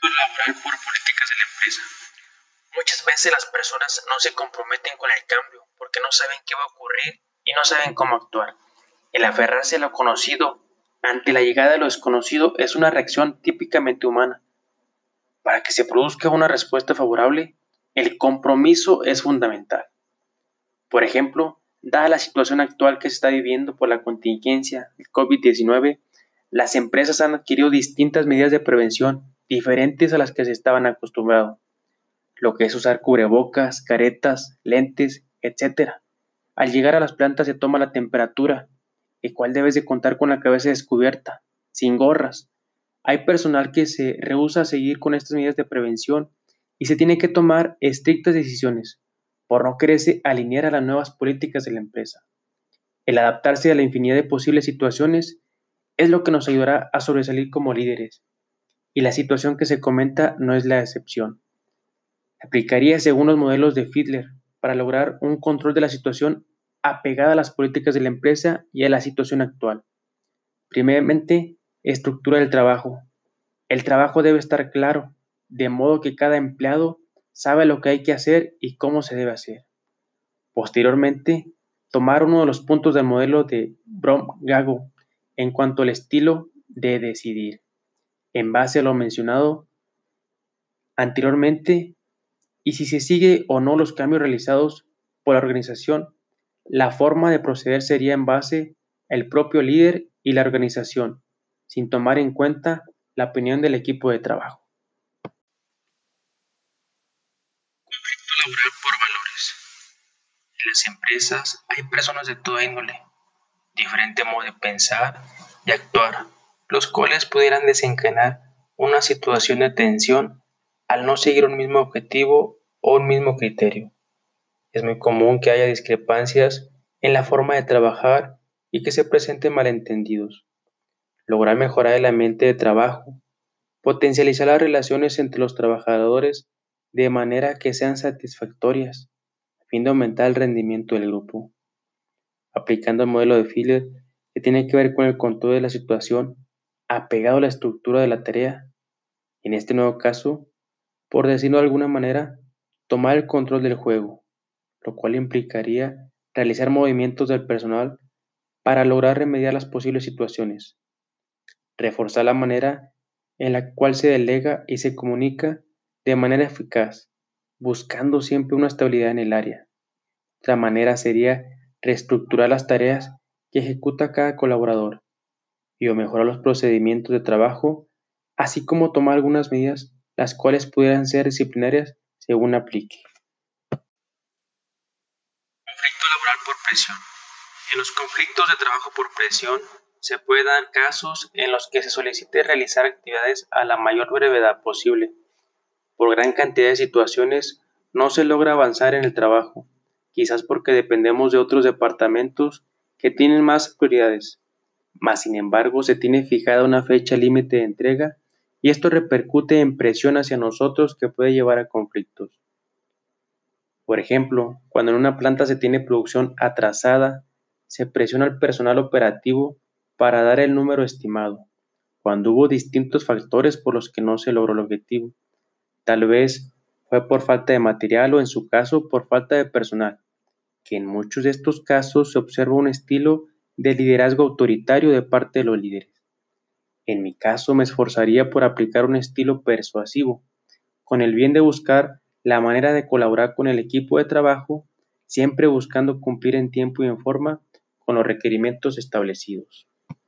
por políticas de la empresa. Muchas veces las personas no se comprometen con el cambio porque no saben qué va a ocurrir y no saben cómo actuar. El aferrarse a lo conocido ante la llegada de lo desconocido es una reacción típicamente humana. Para que se produzca una respuesta favorable, el compromiso es fundamental. Por ejemplo, dada la situación actual que se está viviendo por la contingencia del COVID-19, las empresas han adquirido distintas medidas de prevención diferentes a las que se estaban acostumbrados, lo que es usar cubrebocas, caretas, lentes, etc. Al llegar a las plantas se toma la temperatura, el cual debes de contar con la cabeza descubierta, sin gorras. Hay personal que se rehúsa a seguir con estas medidas de prevención y se tiene que tomar estrictas decisiones por no quererse alinear a las nuevas políticas de la empresa. El adaptarse a la infinidad de posibles situaciones es lo que nos ayudará a sobresalir como líderes y la situación que se comenta no es la excepción. Aplicaría según los modelos de Fiedler para lograr un control de la situación apegada a las políticas de la empresa y a la situación actual. Primeramente, estructura del trabajo. El trabajo debe estar claro, de modo que cada empleado sabe lo que hay que hacer y cómo se debe hacer. Posteriormente, tomar uno de los puntos del modelo de Brom-Gago en cuanto al estilo de decidir en base a lo mencionado anteriormente y si se sigue o no los cambios realizados por la organización, la forma de proceder sería en base al propio líder y la organización, sin tomar en cuenta la opinión del equipo de trabajo. Conflicto laboral por valores. En las empresas hay personas de toda índole, diferente modo de pensar y actuar los cuales pudieran desencadenar una situación de tensión al no seguir un mismo objetivo o un mismo criterio. Es muy común que haya discrepancias en la forma de trabajar y que se presenten malentendidos. Lograr mejorar el ambiente de trabajo, potencializar las relaciones entre los trabajadores de manera que sean satisfactorias, a fin de aumentar el rendimiento del grupo. Aplicando el modelo de Filler que tiene que ver con el control de la situación apegado a la estructura de la tarea. En este nuevo caso, por decirlo de alguna manera, tomar el control del juego, lo cual implicaría realizar movimientos del personal para lograr remediar las posibles situaciones, reforzar la manera en la cual se delega y se comunica de manera eficaz, buscando siempre una estabilidad en el área. Otra manera sería reestructurar las tareas que ejecuta cada colaborador, y o mejorar los procedimientos de trabajo, así como tomar algunas medidas las cuales pudieran ser disciplinarias según aplique. Conflicto laboral por presión. En los conflictos de trabajo por presión se pueden dar casos en los que se solicite realizar actividades a la mayor brevedad posible. Por gran cantidad de situaciones no se logra avanzar en el trabajo, quizás porque dependemos de otros departamentos que tienen más prioridades mas sin embargo se tiene fijada una fecha límite de entrega y esto repercute en presión hacia nosotros que puede llevar a conflictos. Por ejemplo, cuando en una planta se tiene producción atrasada, se presiona al personal operativo para dar el número estimado, cuando hubo distintos factores por los que no se logró el objetivo. Tal vez fue por falta de material o en su caso por falta de personal, que en muchos de estos casos se observa un estilo de liderazgo autoritario de parte de los líderes. En mi caso me esforzaría por aplicar un estilo persuasivo, con el bien de buscar la manera de colaborar con el equipo de trabajo, siempre buscando cumplir en tiempo y en forma con los requerimientos establecidos.